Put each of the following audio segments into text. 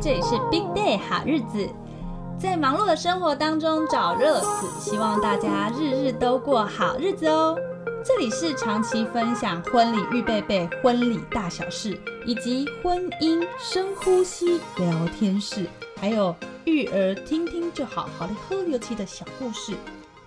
这里是 Big Day 好日子，在忙碌的生活当中找乐子，希望大家日日都过好日子哦。这里是长期分享婚礼预备备、婚礼大小事，以及婚姻深呼吸聊天室，还有育儿听听就好，好的喝油漆的小故事。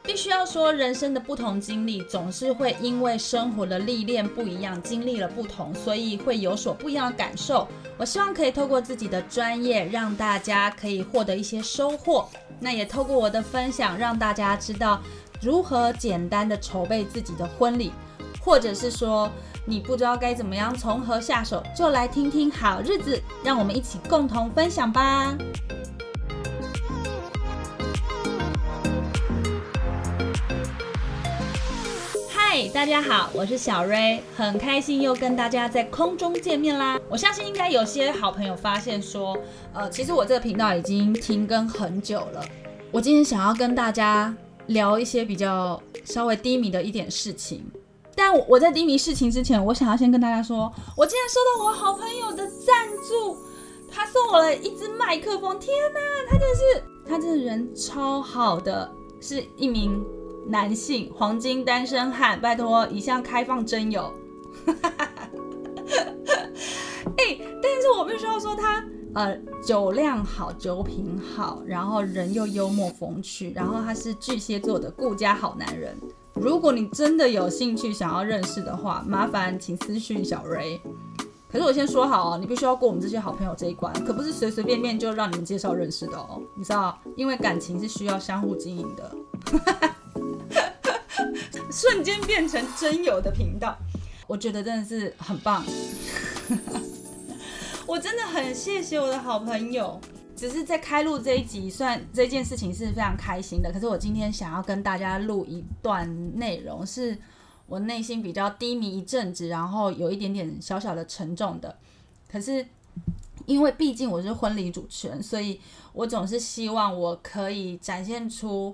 必须要说，人生的不同经历总是会因为生活的历练不一样，经历了不同，所以会有所不一样的感受。我希望可以透过自己的专业，让大家可以获得一些收获。那也透过我的分享，让大家知道如何简单的筹备自己的婚礼，或者是说你不知道该怎么样从何下手，就来听听好日子，让我们一起共同分享吧。大家好，我是小瑞，很开心又跟大家在空中见面啦。我相信应该有些好朋友发现说，呃，其实我这个频道已经停更很久了。我今天想要跟大家聊一些比较稍微低迷的一点事情，但我我在低迷事情之前，我想要先跟大家说，我今天收到我好朋友的赞助，他送我了一支麦克风，天哪，他真的是，他真的人超好的，是一名。男性黄金单身汉，拜托，一向开放真友。哎，但是我必须要说他，呃，酒量好，酒品好，然后人又幽默风趣，然后他是巨蟹座的顾家好男人。如果你真的有兴趣想要认识的话，麻烦请私讯小瑞。可是我先说好哦，你必须要过我们这些好朋友这一关，可不是随随便便就让你们介绍认识的哦。你知道，因为感情是需要相互经营的。瞬间变成真友的频道，我觉得真的是很棒。我真的很谢谢我的好朋友。只是在开录这一集，算这件事情是非常开心的。可是我今天想要跟大家录一段内容，是我内心比较低迷一阵子，然后有一点点小小的沉重的。可是因为毕竟我是婚礼主持人，所以我总是希望我可以展现出。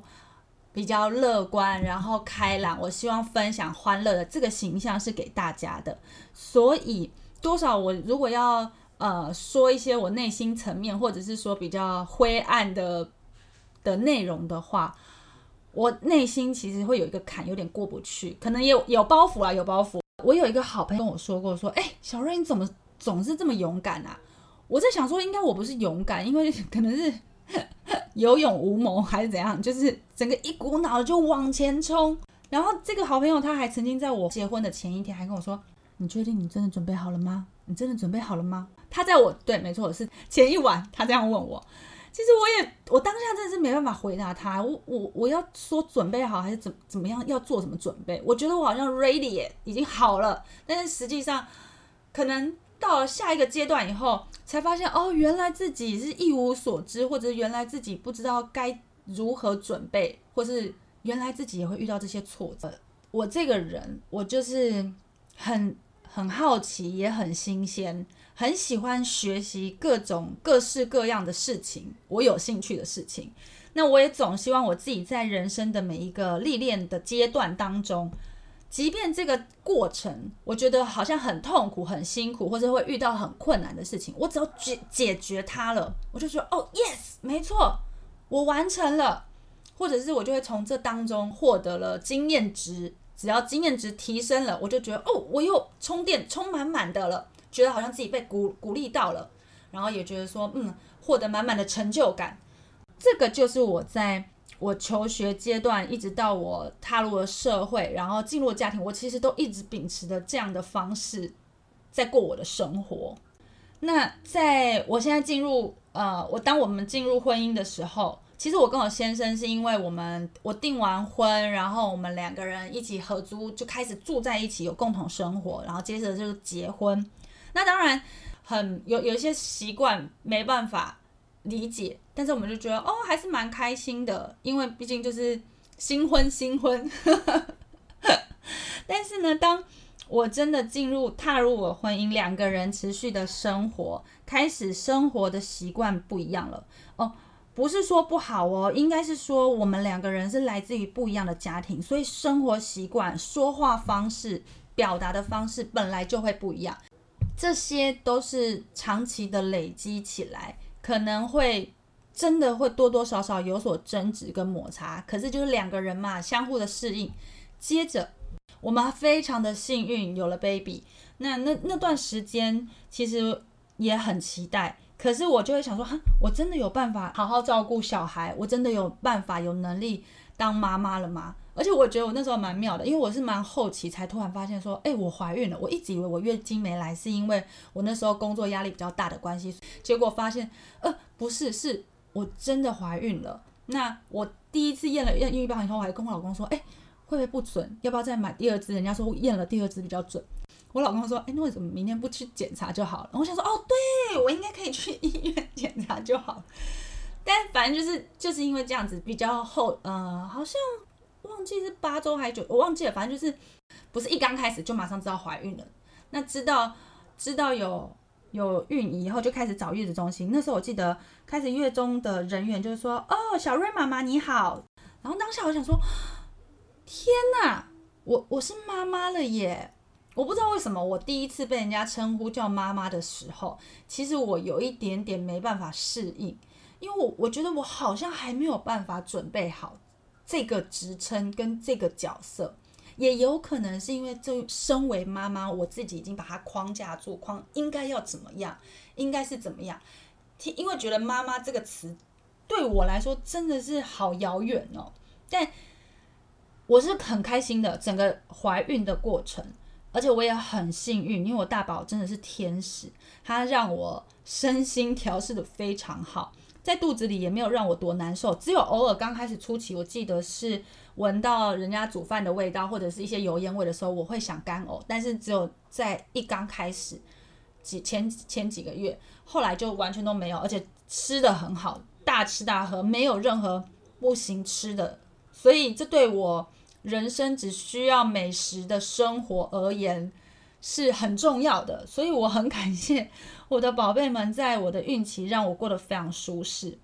比较乐观，然后开朗，我希望分享欢乐的这个形象是给大家的。所以，多少我如果要呃说一些我内心层面，或者是说比较灰暗的的内容的话，我内心其实会有一个坎，有点过不去，可能有有包袱啊，有包袱。我有一个好朋友跟我说过，说，哎，小瑞你怎么总是这么勇敢啊？我在想说，应该我不是勇敢，因为 可能是。有勇无谋还是怎样？就是整个一股脑就往前冲。然后这个好朋友他还曾经在我结婚的前一天还跟我说：“你确定你真的准备好了吗？你真的准备好了吗？”他在我对，没错，是前一晚他这样问我。其实我也我当下真的是没办法回答他。我我我要说准备好还是怎怎么样要做什么准备？我觉得我好像 ready 已经好了，但是实际上可能。到了下一个阶段以后，才发现哦，原来自己是一无所知，或者原来自己不知道该如何准备，或是原来自己也会遇到这些挫折。我这个人，我就是很很好奇，也很新鲜，很喜欢学习各种各式各样的事情，我有兴趣的事情。那我也总希望我自己在人生的每一个历练的阶段当中。即便这个过程，我觉得好像很痛苦、很辛苦，或者会遇到很困难的事情，我只要解解决它了，我就说哦，yes，没错，我完成了，或者是我就会从这当中获得了经验值。只要经验值提升了，我就觉得哦，我又充电充满满的了，觉得好像自己被鼓鼓励到了，然后也觉得说嗯，获得满满的成就感。这个就是我在。我求学阶段，一直到我踏入了社会，然后进入家庭，我其实都一直秉持着这样的方式在过我的生活。那在我现在进入呃，我当我们进入婚姻的时候，其实我跟我先生是因为我们我订完婚，然后我们两个人一起合租就开始住在一起，有共同生活，然后接着就是结婚。那当然很有有一些习惯没办法。理解，但是我们就觉得哦，还是蛮开心的，因为毕竟就是新婚新婚。但是呢，当我真的进入踏入我婚姻，两个人持续的生活，开始生活的习惯不一样了。哦，不是说不好哦，应该是说我们两个人是来自于不一样的家庭，所以生活习惯、说话方式、表达的方式本来就会不一样，这些都是长期的累积起来。可能会真的会多多少少有所争执跟摩擦，可是就是两个人嘛，相互的适应。接着，我们非常的幸运有了 baby，那那那段时间其实也很期待，可是我就会想说，哈，我真的有办法好好照顾小孩，我真的有办法有能力当妈妈了吗？而且我觉得我那时候蛮妙的，因为我是蛮后期才突然发现说，哎，我怀孕了。我一直以为我月经没来是因为我那时候工作压力比较大的关系，结果发现，呃，不是，是我真的怀孕了。那我第一次验了验孕棒以后，我还跟我老公说，哎，会不会不准？要不要再买第二支？人家说验了第二支比较准。我老公说，哎，那为什么明天不去检查就好了？我想说，哦，对我应该可以去医院检查就好。但反正就是就是因为这样子比较后，呃，好像。忘记是八周还是九，我忘记了。反正就是不是一刚开始就马上知道怀孕了。那知道知道有有孕以后，就开始找月子中心。那时候我记得开始月中的人员就是说：“哦，小瑞妈妈你好。”然后当下我想说：“天哪，我我是妈妈了耶！”我不知道为什么我第一次被人家称呼叫妈妈的时候，其实我有一点点没办法适应，因为我我觉得我好像还没有办法准备好。这个职称跟这个角色，也有可能是因为这身为妈妈，我自己已经把它框架住，框应该要怎么样，应该是怎么样。因为觉得妈妈这个词对我来说真的是好遥远哦。但我是很开心的，整个怀孕的过程，而且我也很幸运，因为我大宝真的是天使，他让我身心调试的非常好。在肚子里也没有让我多难受，只有偶尔刚开始初期，我记得是闻到人家煮饭的味道或者是一些油烟味的时候，我会想干呕。但是只有在一刚开始几前前几个月，后来就完全都没有，而且吃的很好，大吃大喝，没有任何不行吃的。所以这对我人生只需要美食的生活而言。是很重要的，所以我很感谢我的宝贝们，在我的孕期让我过得非常舒适。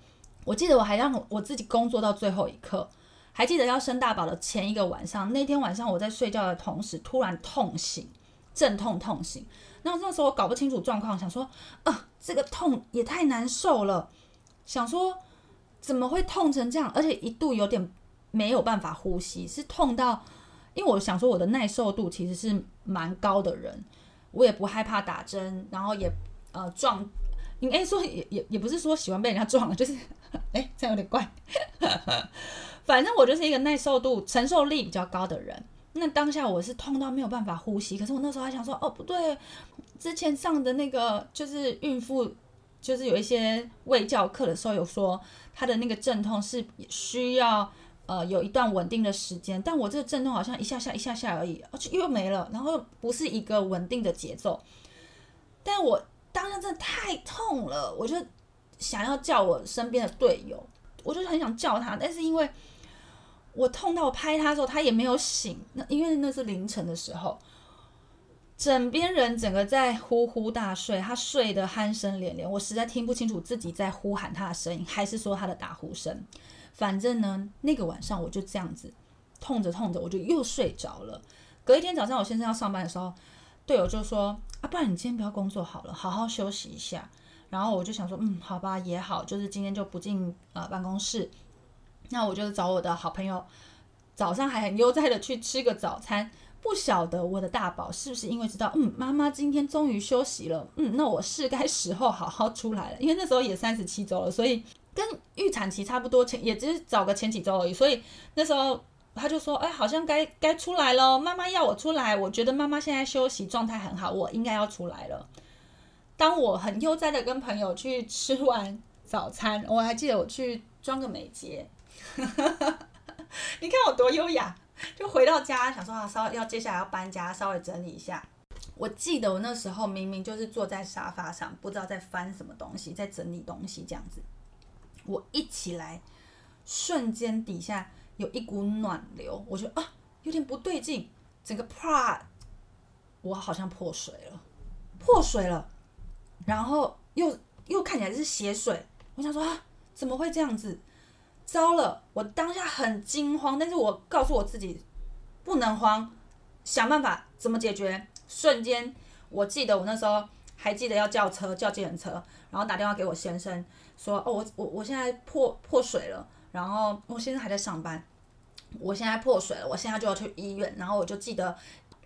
我记得我还让我自己工作到最后一刻，还记得要生大宝的前一个晚上，那天晚上我在睡觉的同时突然痛醒，阵痛痛醒。那那时候我搞不清楚状况，想说啊，这个痛也太难受了，想说怎么会痛成这样，而且一度有点没有办法呼吸，是痛到。因为我想说，我的耐受度其实是蛮高的人，我也不害怕打针，然后也呃撞，应该说也也也不是说喜欢被人家撞了，就是 哎这样有点怪，反正我就是一个耐受度、承受力比较高的人。那当下我是痛到没有办法呼吸，可是我那时候还想说，哦不对，之前上的那个就是孕妇，就是有一些喂教课的时候有说，她的那个阵痛是需要。呃，有一段稳定的时间，但我这个阵痛好像一下下一下下而已，而且又没了，然后又不是一个稳定的节奏。但我当下真的太痛了，我就想要叫我身边的队友，我就很想叫他，但是因为我痛到我拍他的时候，他也没有醒。那因为那是凌晨的时候，枕边人整个在呼呼大睡，他睡得鼾声连连，我实在听不清楚自己在呼喊他的声音，还是说他的打呼声。反正呢，那个晚上我就这样子痛着痛着，我就又睡着了。隔一天早上，我先生要上班的时候，队友就说：“啊，不然你今天不要工作好了，好好休息一下。”然后我就想说：“嗯，好吧，也好，就是今天就不进呃办公室。”那我就找我的好朋友，早上还很悠哉的去吃个早餐。不晓得我的大宝是不是因为知道，嗯，妈妈今天终于休息了，嗯，那我是该 时候好好出来了。因为那时候也三十七周了，所以。跟预产期差不多，前也只是早个前几周而已，所以那时候他就说：“哎，好像该该出来了，妈妈要我出来。我觉得妈妈现在休息状态很好，我应该要出来了。”当我很悠哉的跟朋友去吃完早餐，我还记得我去装个美睫，你看我多优雅，就回到家想说啊，稍要接下来要搬家，稍微整理一下。我记得我那时候明明就是坐在沙发上，不知道在翻什么东西，在整理东西这样子。我一起来，瞬间底下有一股暖流，我觉得啊有点不对劲，整个啪，我好像破水了，破水了，然后又又看起来是血水，我想说啊怎么会这样子？糟了！我当下很惊慌，但是我告诉我自己不能慌，想办法怎么解决。瞬间，我记得我那时候还记得要叫车叫计程车，然后打电话给我先生说，哦，我我我现在破破水了，然后我先生还在上班，我现在破水了，我现在就要去医院，然后我就记得。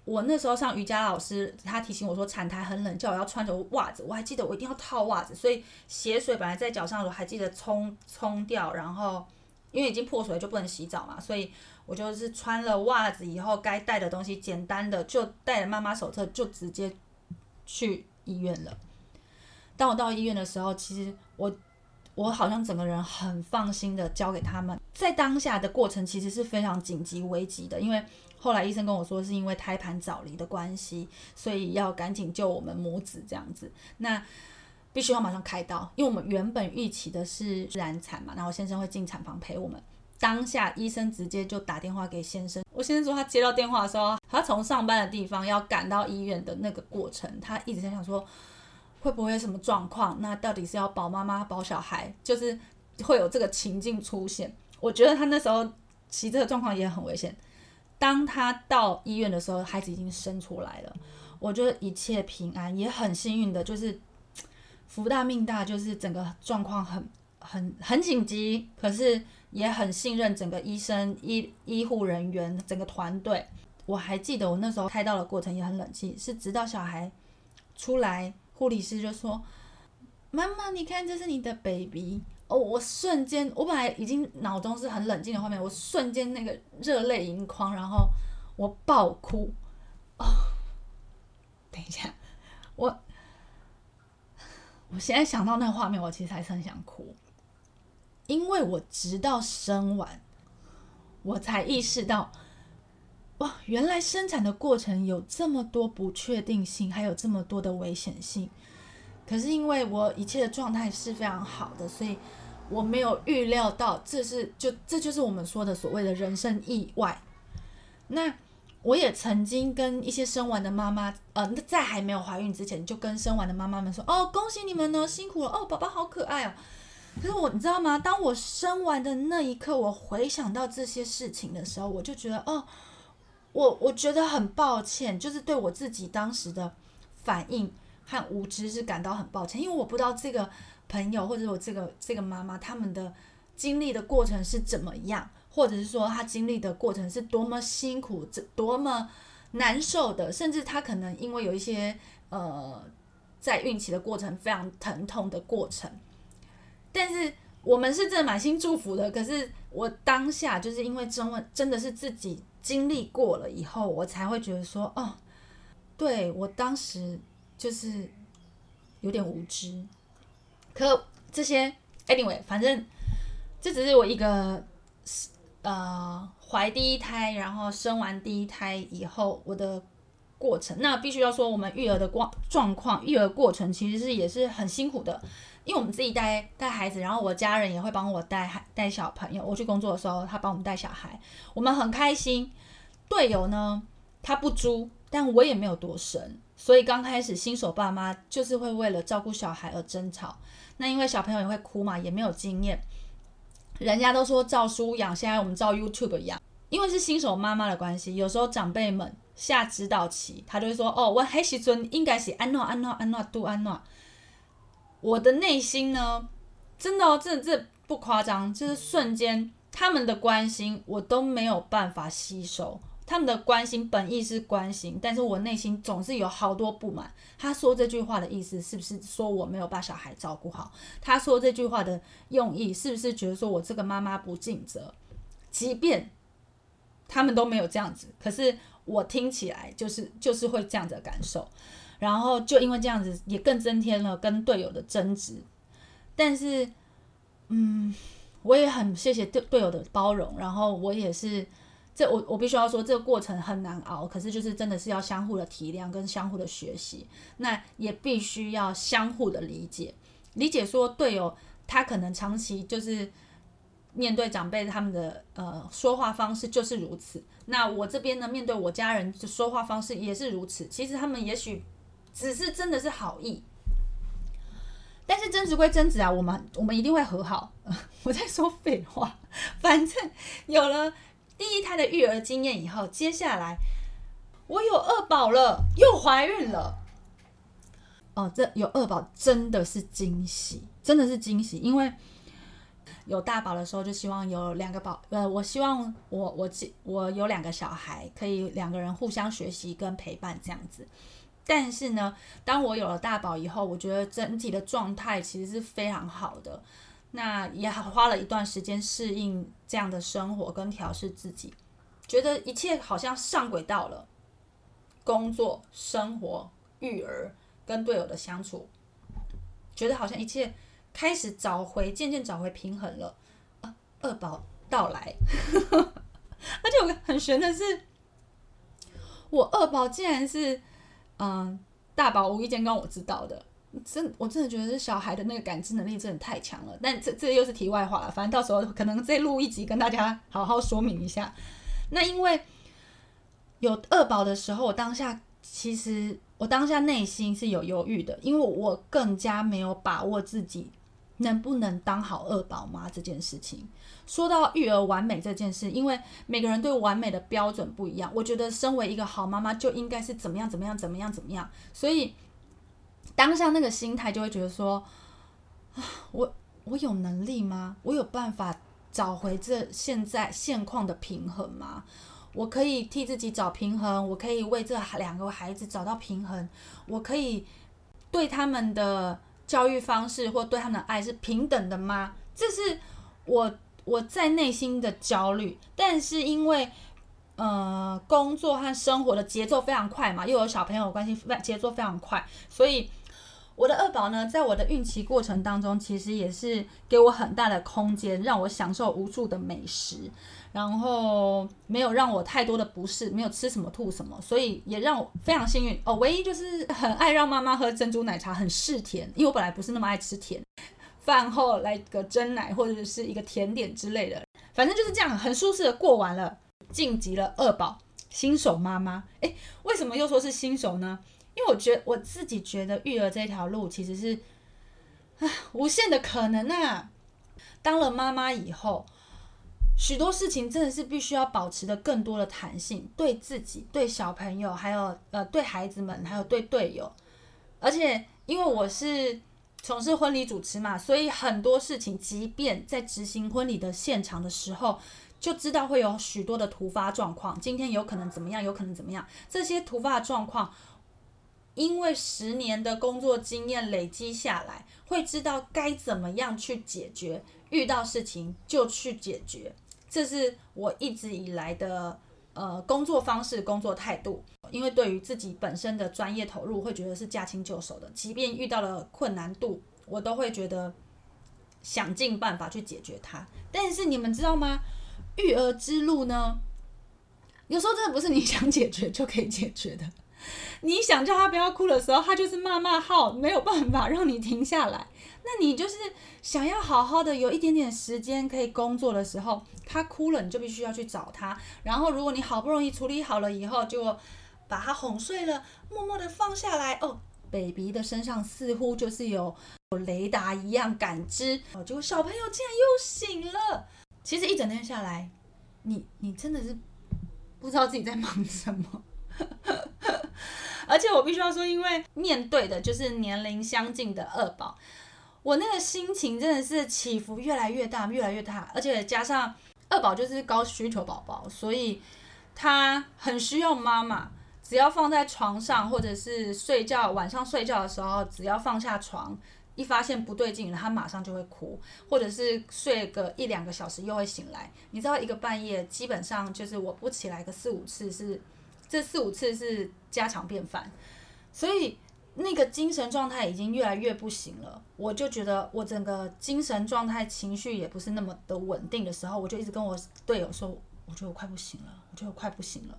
我那时候上瑜伽老师，他提醒我说产台很冷，叫我要穿着袜子。我还记得我一定要套袜子，所以血水本来在脚上，我还记得冲冲掉。然后因为已经破水就不能洗澡嘛，所以我就是穿了袜子以后，该带的东西简单的就带着妈妈手册，就直接去医院了。当我到医院的时候，其实我我好像整个人很放心的交给他们。在当下的过程其实是非常紧急危急的，因为。后来医生跟我说，是因为胎盘早离的关系，所以要赶紧救我们母子这样子。那必须要马上开刀，因为我们原本预期的是自然产嘛，然后先生会进产房陪我们。当下医生直接就打电话给先生，我先生说他接到电话的时候，他从上班的地方要赶到医院的那个过程，他一直在想说会不会有什么状况？那到底是要保妈妈保小孩？就是会有这个情境出现。我觉得他那时候其实这个状况也很危险。当他到医院的时候，孩子已经生出来了。我觉得一切平安，也很幸运的，就是福大命大，就是整个状况很很很紧急，可是也很信任整个医生、医医护人员整个团队。我还记得我那时候开刀的过程也很冷静，是直到小孩出来，护理师就说：“妈妈，你看，这是你的 baby。”哦，我瞬间，我本来已经脑中是很冷静的画面，我瞬间那个热泪盈眶，然后我爆哭。哦，等一下，我我现在想到那个画面，我其实还是很想哭，因为我直到生完，我才意识到，哇，原来生产的过程有这么多不确定性，还有这么多的危险性。可是因为我一切的状态是非常好的，所以我没有预料到这是就这就是我们说的所谓的人生意外。那我也曾经跟一些生完的妈妈，呃，在还没有怀孕之前就跟生完的妈妈们说：“哦，恭喜你们呢，辛苦了哦，宝宝好可爱哦。”可是我你知道吗？当我生完的那一刻，我回想到这些事情的时候，我就觉得哦，我我觉得很抱歉，就是对我自己当时的反应。和无知是感到很抱歉，因为我不知道这个朋友或者我这个这个妈妈他们的经历的过程是怎么样，或者是说他经历的过程是多么辛苦、这多么难受的，甚至他可能因为有一些呃在孕期的过程非常疼痛的过程。但是我们是真满心祝福的，可是我当下就是因为真问真的是自己经历过了以后，我才会觉得说哦，对我当时。就是有点无知，可这些 anyway，反正这只是我一个呃怀第一胎，然后生完第一胎以后我的过程。那必须要说，我们育儿的光状况，育儿过程其实是也是很辛苦的，因为我们自己带带孩子，然后我家人也会帮我带孩带小朋友。我去工作的时候，他帮我们带小孩，我们很开心。队友呢，他不猪，但我也没有多神。所以刚开始新手爸妈就是会为了照顾小孩而争吵，那因为小朋友也会哭嘛，也没有经验。人家都说照书养，现在我们照 YouTube 养，因为是新手妈妈的关系，有时候长辈们下指导棋，他就会说：“哦，我黑时尊应该是安诺安诺安诺杜安诺。”我的内心呢，真的，哦这这不夸张，就是瞬间他们的关心我都没有办法吸收。他们的关心本意是关心，但是我内心总是有好多不满。他说这句话的意思是不是说我没有把小孩照顾好？他说这句话的用意是不是觉得说我这个妈妈不尽责？即便他们都没有这样子，可是我听起来就是就是会这样的感受。然后就因为这样子，也更增添了跟队友的争执。但是，嗯，我也很谢谢队队友的包容，然后我也是。这我我必须要说，这个过程很难熬，可是就是真的是要相互的体谅跟相互的学习，那也必须要相互的理解，理解说队友他可能长期就是面对长辈他们的呃说话方式就是如此，那我这边呢面对我家人的说话方式也是如此，其实他们也许只是真的是好意，但是争执归争执啊，我们我们一定会和好。我在说废话，反正有了。第一胎的育儿经验以后，接下来我有二宝了，又怀孕了。哦，这有二宝真的是惊喜，真的是惊喜，因为有大宝的时候就希望有两个宝，呃，我希望我我我有两个小孩，可以两个人互相学习跟陪伴这样子。但是呢，当我有了大宝以后，我觉得整体的状态其实是非常好的。那也花了一段时间适应这样的生活跟调试自己，觉得一切好像上轨道了。工作、生活、育儿跟队友的相处，觉得好像一切开始找回，渐渐找回平衡了。啊，二宝到来，而且我很悬的是，我二宝竟然是。嗯，大宝无意间跟我知道的，真我真的觉得这小孩的那个感知能力真的太强了。但这这又是题外话了，反正到时候可能再录一集跟大家好好说明一下。那因为有二宝的时候，我当下其实我当下内心是有犹豫的，因为我更加没有把握自己能不能当好二宝妈这件事情。说到育儿完美这件事，因为每个人对完美的标准不一样，我觉得身为一个好妈妈就应该是怎么样怎么样怎么样怎么样，所以当下那个心态就会觉得说，啊，我我有能力吗？我有办法找回这现在现况的平衡吗？我可以替自己找平衡，我可以为这两个孩子找到平衡，我可以对他们的教育方式或对他们的爱是平等的吗？这是我。我在内心的焦虑，但是因为呃工作和生活的节奏非常快嘛，又有小朋友关系，节奏非常快，所以我的二宝呢，在我的孕期过程当中，其实也是给我很大的空间，让我享受无数的美食，然后没有让我太多的不适，没有吃什么吐什么，所以也让我非常幸运哦。唯一就是很爱让妈妈喝珍珠奶茶，很嗜甜，因为我本来不是那么爱吃甜。饭后来个蒸奶或者是一个甜点之类的，反正就是这样很舒适的过完了，晋级了二宝新手妈妈。诶，为什么又说是新手呢？因为我觉得我自己觉得育儿这条路其实是啊无限的可能啊。当了妈妈以后，许多事情真的是必须要保持的更多的弹性，对自己、对小朋友，还有呃对孩子们，还有对队友。而且因为我是。从事婚礼主持嘛，所以很多事情，即便在执行婚礼的现场的时候，就知道会有许多的突发状况。今天有可能怎么样，有可能怎么样？这些突发状况，因为十年的工作经验累积下来，会知道该怎么样去解决。遇到事情就去解决，这是我一直以来的。呃，工作方式、工作态度，因为对于自己本身的专业投入，会觉得是驾轻就熟的。即便遇到了困难度，我都会觉得想尽办法去解决它。但是你们知道吗？育儿之路呢，有时候真的不是你想解决就可以解决的。你想叫他不要哭的时候，他就是骂骂号，没有办法让你停下来。那你就是想要好好的有一点点时间可以工作的时候，他哭了，你就必须要去找他。然后如果你好不容易处理好了以后，就把他哄睡了，默默的放下来。哦，baby 的身上似乎就是有有雷达一样感知。哦，结果小朋友竟然又醒了。其实一整天下来，你你真的是不知道自己在忙什么。而且我必须要说，因为面对的就是年龄相近的二宝。我那个心情真的是起伏越来越大，越来越大，而且加上二宝就是高需求宝宝，所以他很需要妈妈。只要放在床上，或者是睡觉，晚上睡觉的时候，只要放下床，一发现不对劲，他马上就会哭，或者是睡个一两个小时又会醒来。你知道，一个半夜基本上就是我不起来个四五次，是这四五次是家常便饭，所以。那个精神状态已经越来越不行了，我就觉得我整个精神状态、情绪也不是那么的稳定的时候，我就一直跟我队友说，我觉得我快不行了，我觉得我快不行了。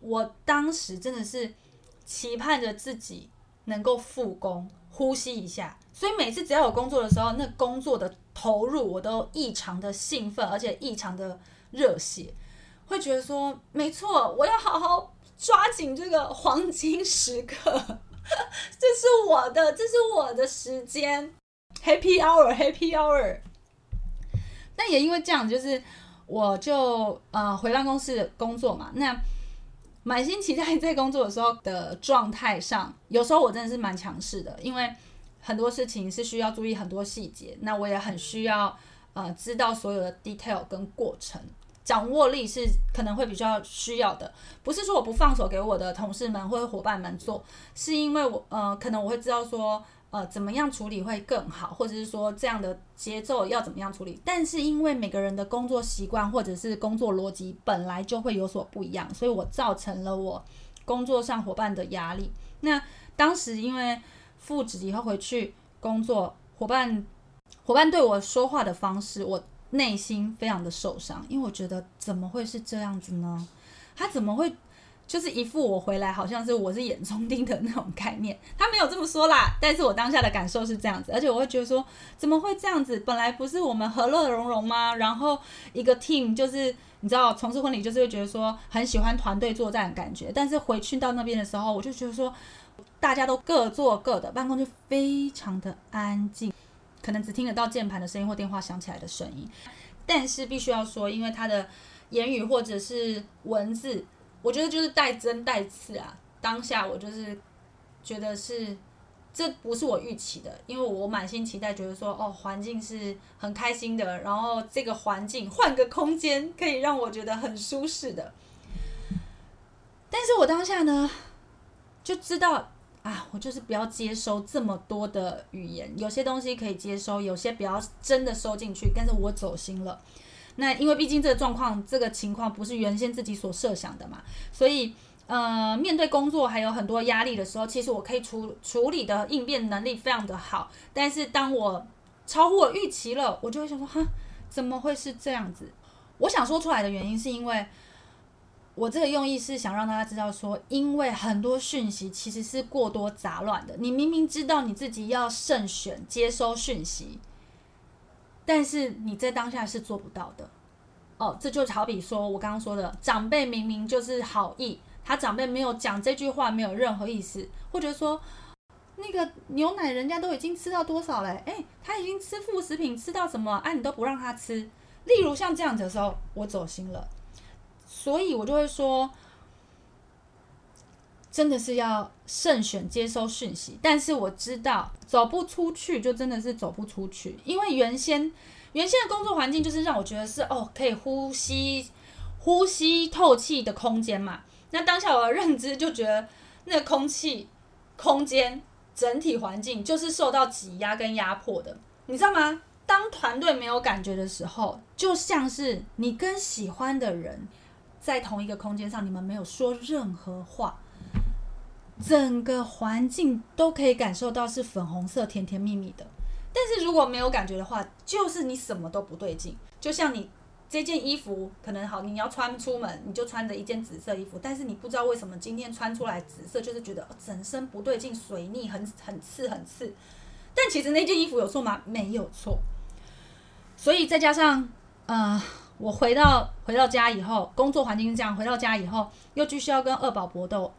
我当时真的是期盼着自己能够复工，呼吸一下。所以每次只要有工作的时候，那工作的投入我都异常的兴奋，而且异常的热血，会觉得说，没错，我要好好抓紧这个黄金时刻。这是我的，这是我的时间，Happy Hour，Happy Hour。那也因为这样，就是我就呃回办公室工作嘛。那满心期待在工作的时候的状态上，有时候我真的是蛮强势的，因为很多事情是需要注意很多细节，那我也很需要呃知道所有的 detail 跟过程。掌握力是可能会比较需要的，不是说我不放手给我的同事们或者伙伴们做，是因为我呃可能我会知道说呃怎么样处理会更好，或者是说这样的节奏要怎么样处理。但是因为每个人的工作习惯或者是工作逻辑本来就会有所不一样，所以我造成了我工作上伙伴的压力。那当时因为复职以后回去工作，伙伴伙伴对我说话的方式，我。内心非常的受伤，因为我觉得怎么会是这样子呢？他怎么会就是一副我回来好像是我是眼中钉的那种概念？他没有这么说啦，但是我当下的感受是这样子，而且我会觉得说怎么会这样子？本来不是我们和乐融融吗？然后一个 team 就是你知道从事婚礼就是会觉得说很喜欢团队作战的感觉，但是回去到那边的时候，我就觉得说大家都各做各的，办公就非常的安静。可能只听得到键盘的声音或电话响起来的声音，但是必须要说，因为他的言语或者是文字，我觉得就是带针带刺啊。当下我就是觉得是这不是我预期的，因为我满心期待，觉得说哦，环境是很开心的，然后这个环境换个空间可以让我觉得很舒适的。但是我当下呢，就知道。啊，我就是不要接收这么多的语言，有些东西可以接收，有些不要真的收进去。但是我走心了，那因为毕竟这个状况、这个情况不是原先自己所设想的嘛，所以呃，面对工作还有很多压力的时候，其实我可以处处理的应变能力非常的好。但是当我超乎我预期了，我就会想说，哈，怎么会是这样子？我想说出来的原因是因为。我这个用意是想让大家知道，说因为很多讯息其实是过多杂乱的。你明明知道你自己要慎选接收讯息，但是你在当下是做不到的。哦，这就好比说我刚刚说的，长辈明明就是好意，他长辈没有讲这句话，没有任何意思，或者说那个牛奶人家都已经吃到多少了，诶，他已经吃副食品吃到什么，啊，你都不让他吃。例如像这样子的时候，我走心了。所以我就会说，真的是要慎选接收讯息。但是我知道走不出去，就真的是走不出去。因为原先原先的工作环境就是让我觉得是哦，可以呼吸、呼吸、透气的空间嘛。那当下我的认知就觉得，那个空气、空间整体环境就是受到挤压跟压迫的，你知道吗？当团队没有感觉的时候，就像是你跟喜欢的人。在同一个空间上，你们没有说任何话，整个环境都可以感受到是粉红色、甜甜蜜蜜的。但是如果没有感觉的话，就是你什么都不对劲。就像你这件衣服可能好，你要穿出门，你就穿着一件紫色衣服，但是你不知道为什么今天穿出来紫色，就是觉得整身不对劲，水逆很很刺很刺。但其实那件衣服有错吗？没有错。所以再加上，呃。我回到回到家以后，工作环境是这样。回到家以后，又继续要跟二宝搏斗，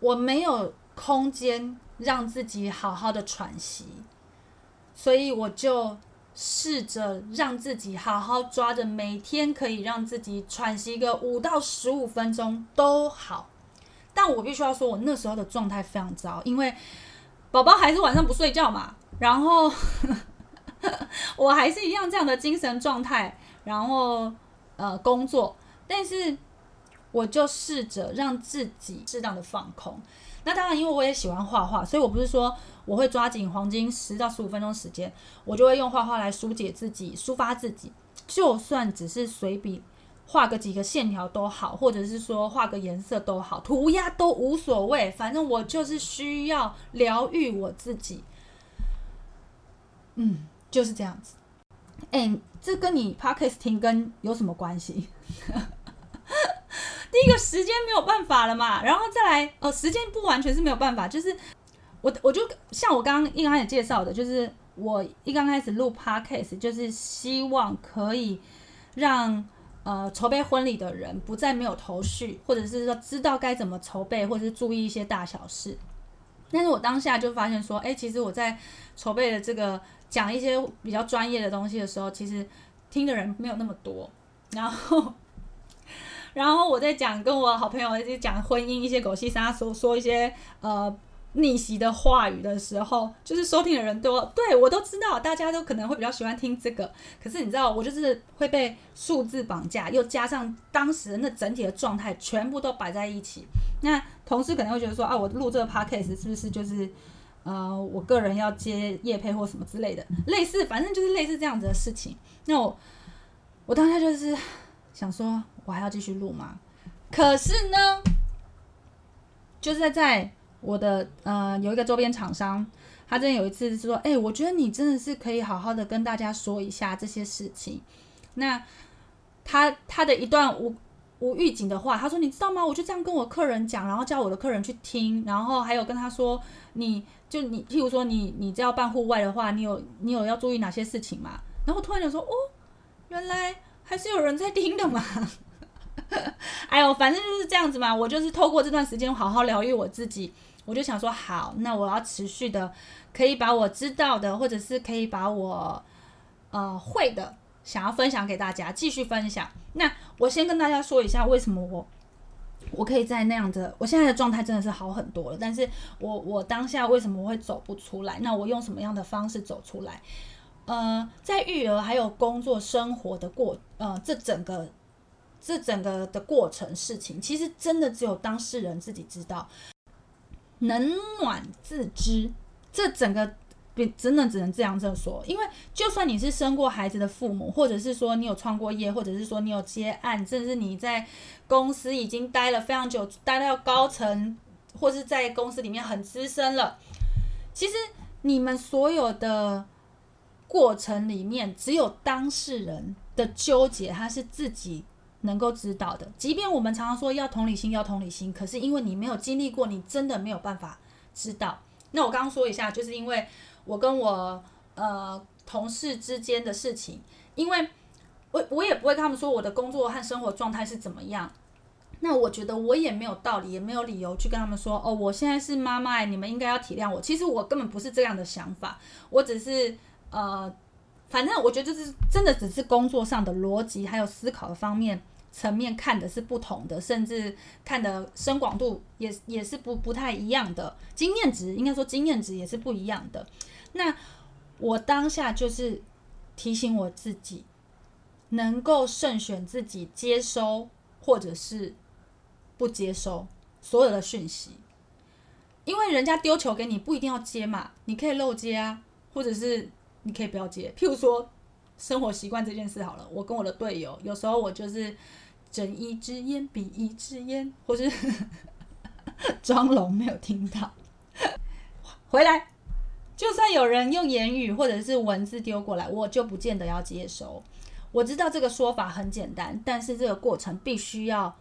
我没有空间让自己好好的喘息，所以我就试着让自己好好抓着每天可以让自己喘息个五到十五分钟都好。但我必须要说，我那时候的状态非常糟，因为宝宝还是晚上不睡觉嘛，然后 我还是一样这样的精神状态。然后，呃，工作，但是我就试着让自己适当的放空。那当然，因为我也喜欢画画，所以我不是说我会抓紧黄金十到十五分钟时间，我就会用画画来疏解自己、抒发自己。就算只是随笔画个几个线条都好，或者是说画个颜色都好，涂鸦都无所谓，反正我就是需要疗愈我自己。嗯，就是这样子。哎。这跟你 podcast 停更有什么关系？第一个时间没有办法了嘛，然后再来，呃，时间不完全是没有办法，就是我我就像我刚刚一开始介绍的，就是我一刚开始录 podcast，就是希望可以让呃筹备婚礼的人不再没有头绪，或者是说知道该怎么筹备，或者是注意一些大小事。但是我当下就发现说，哎，其实我在筹备的这个。讲一些比较专业的东西的时候，其实听的人没有那么多。然后，然后我在讲跟我好朋友在讲婚姻一些狗屁沙说说一些呃逆袭的话语的时候，就是收听的人多对我都知道，大家都可能会比较喜欢听这个。可是你知道，我就是会被数字绑架，又加上当时那整体的状态全部都摆在一起。那同事可能会觉得说啊，我录这个 podcast 是不是就是呃我个人要接业配或什么之类的，类似反正就是类似这样子的事情。那我我当下就是想说。我还要继续录吗？可是呢，就是在在我的呃有一个周边厂商，他真的有一次说：“哎，我觉得你真的是可以好好的跟大家说一下这些事情。”那他他的一段无无预警的话，他说：“你知道吗？我就这样跟我客人讲，然后叫我的客人去听，然后还有跟他说，你就你譬如说你你要办户外的话，你有你有要注意哪些事情嘛？”然后突然就说：“哦，原来还是有人在听的嘛。”哎呦，反正就是这样子嘛。我就是透过这段时间好好疗愈我自己，我就想说，好，那我要持续的，可以把我知道的，或者是可以把我呃会的，想要分享给大家，继续分享。那我先跟大家说一下，为什么我我可以在那样的，我现在的状态真的是好很多了。但是我我当下为什么会走不出来？那我用什么样的方式走出来？呃，在育儿还有工作生活的过呃这整个。这整个的过程事情，其实真的只有当事人自己知道，冷暖自知。这整个真的只能这样这说，因为就算你是生过孩子的父母，或者是说你有创过业，或者是说你有接案，甚至你在公司已经待了非常久，待到高层，或是在公司里面很资深了，其实你们所有的过程里面，只有当事人的纠结，他是自己。能够知道的，即便我们常常说要同理心，要同理心，可是因为你没有经历过，你真的没有办法知道。那我刚刚说一下，就是因为我跟我呃同事之间的事情，因为我我也不会跟他们说我的工作和生活状态是怎么样。那我觉得我也没有道理，也没有理由去跟他们说哦，我现在是妈妈，你们应该要体谅我。其实我根本不是这样的想法，我只是呃，反正我觉得这是真的，只是工作上的逻辑还有思考的方面。层面看的是不同的，甚至看的深广度也也是不不太一样的，经验值应该说经验值也是不一样的。那我当下就是提醒我自己，能够慎选自己接收或者是不接收所有的讯息，因为人家丢球给你不一定要接嘛，你可以漏接啊，或者是你可以不要接。譬如说生活习惯这件事好了，我跟我的队友有时候我就是。睁一只眼闭一只眼，或是 装聋没有听到。回来，就算有人用言语或者是文字丢过来，我就不见得要接收。我知道这个说法很简单，但是这个过程必须要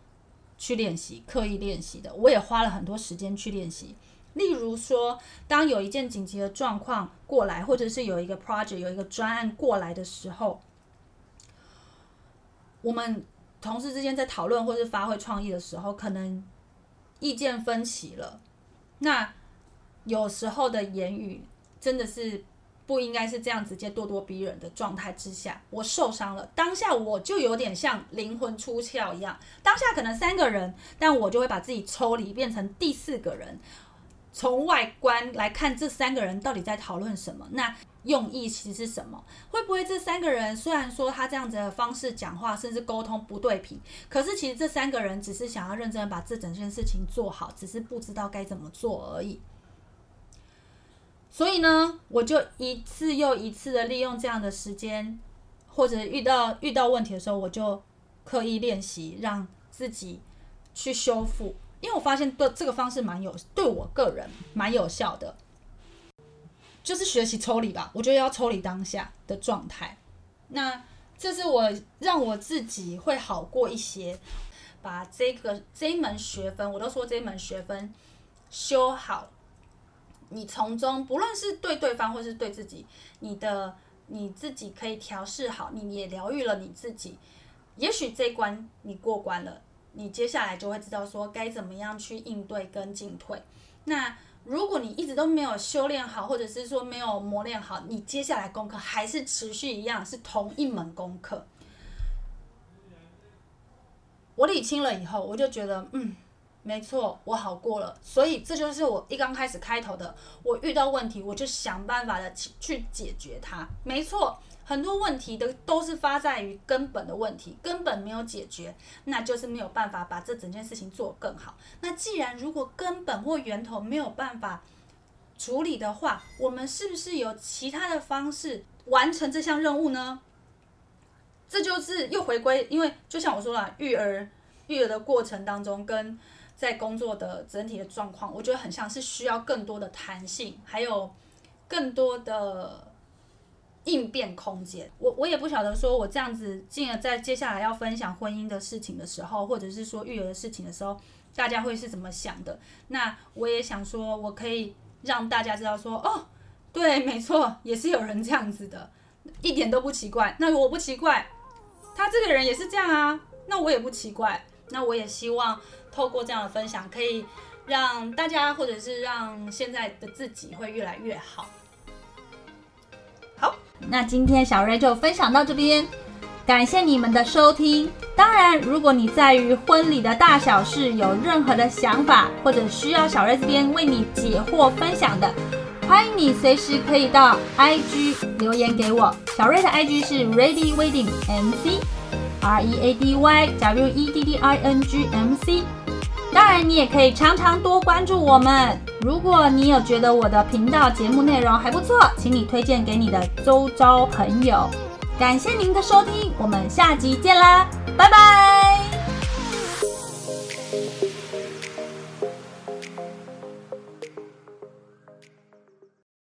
去练习，刻意练习的。我也花了很多时间去练习。例如说，当有一件紧急的状况过来，或者是有一个 project 有一个专案过来的时候，我们。同事之间在讨论或是发挥创意的时候，可能意见分歧了。那有时候的言语真的是不应该是这样直接咄咄逼人的状态之下，我受伤了。当下我就有点像灵魂出窍一样。当下可能三个人，但我就会把自己抽离，变成第四个人，从外观来看这三个人到底在讨论什么。那用意其实是什么？会不会这三个人虽然说他这样子的方式讲话，甚至沟通不对频，可是其实这三个人只是想要认真把这整件事情做好，只是不知道该怎么做而已。所以呢，我就一次又一次的利用这样的时间，或者遇到遇到问题的时候，我就刻意练习让自己去修复，因为我发现对这个方式蛮有，对我个人蛮有效的。就是学习抽离吧，我觉得要抽离当下的状态。那这是我让我自己会好过一些，把这个这一门学分，我都说这一门学分修好，你从中不论是对对方或是对自己，你的你自己可以调试好，你也疗愈了你自己。也许这一关你过关了，你接下来就会知道说该怎么样去应对跟进退。那。如果你一直都没有修炼好，或者是说没有磨练好，你接下来功课还是持续一样，是同一门功课。我理清了以后，我就觉得，嗯，没错，我好过了。所以这就是我一刚开始开头的，我遇到问题，我就想办法的去去解决它。没错，很多问题的都是发在于根本的问题，根本没有解决，那就是没有办法把这整件事情做更好。那既然如果根本或源头没有办法处理的话，我们是不是有其他的方式完成这项任务呢？这就是又回归，因为就像我说了，育儿育儿的过程当中，跟在工作的整体的状况，我觉得很像是需要更多的弹性，还有更多的应变空间。我我也不晓得说，我这样子进而在接下来要分享婚姻的事情的时候，或者是说育儿的事情的时候，大家会是怎么想的？那我也想说，我可以让大家知道说，哦，对，没错，也是有人这样子的，一点都不奇怪。那我不奇怪。他这个人也是这样啊，那我也不奇怪。那我也希望透过这样的分享，可以让大家或者是让现在的自己会越来越好。好，那今天小瑞就分享到这边，感谢你们的收听。当然，如果你在于婚礼的大小事有任何的想法，或者需要小瑞这边为你解惑分享的，欢迎你随时可以到 IG 留言给我。小瑞的 IG 是 Ready Wedding MC R E A D Y W E D D I N G M C。当然，你也可以常常多关注我们。如果你有觉得我的频道节目内容还不错，请你推荐给你的周遭朋友。感谢您的收听，我们下集见啦，拜拜。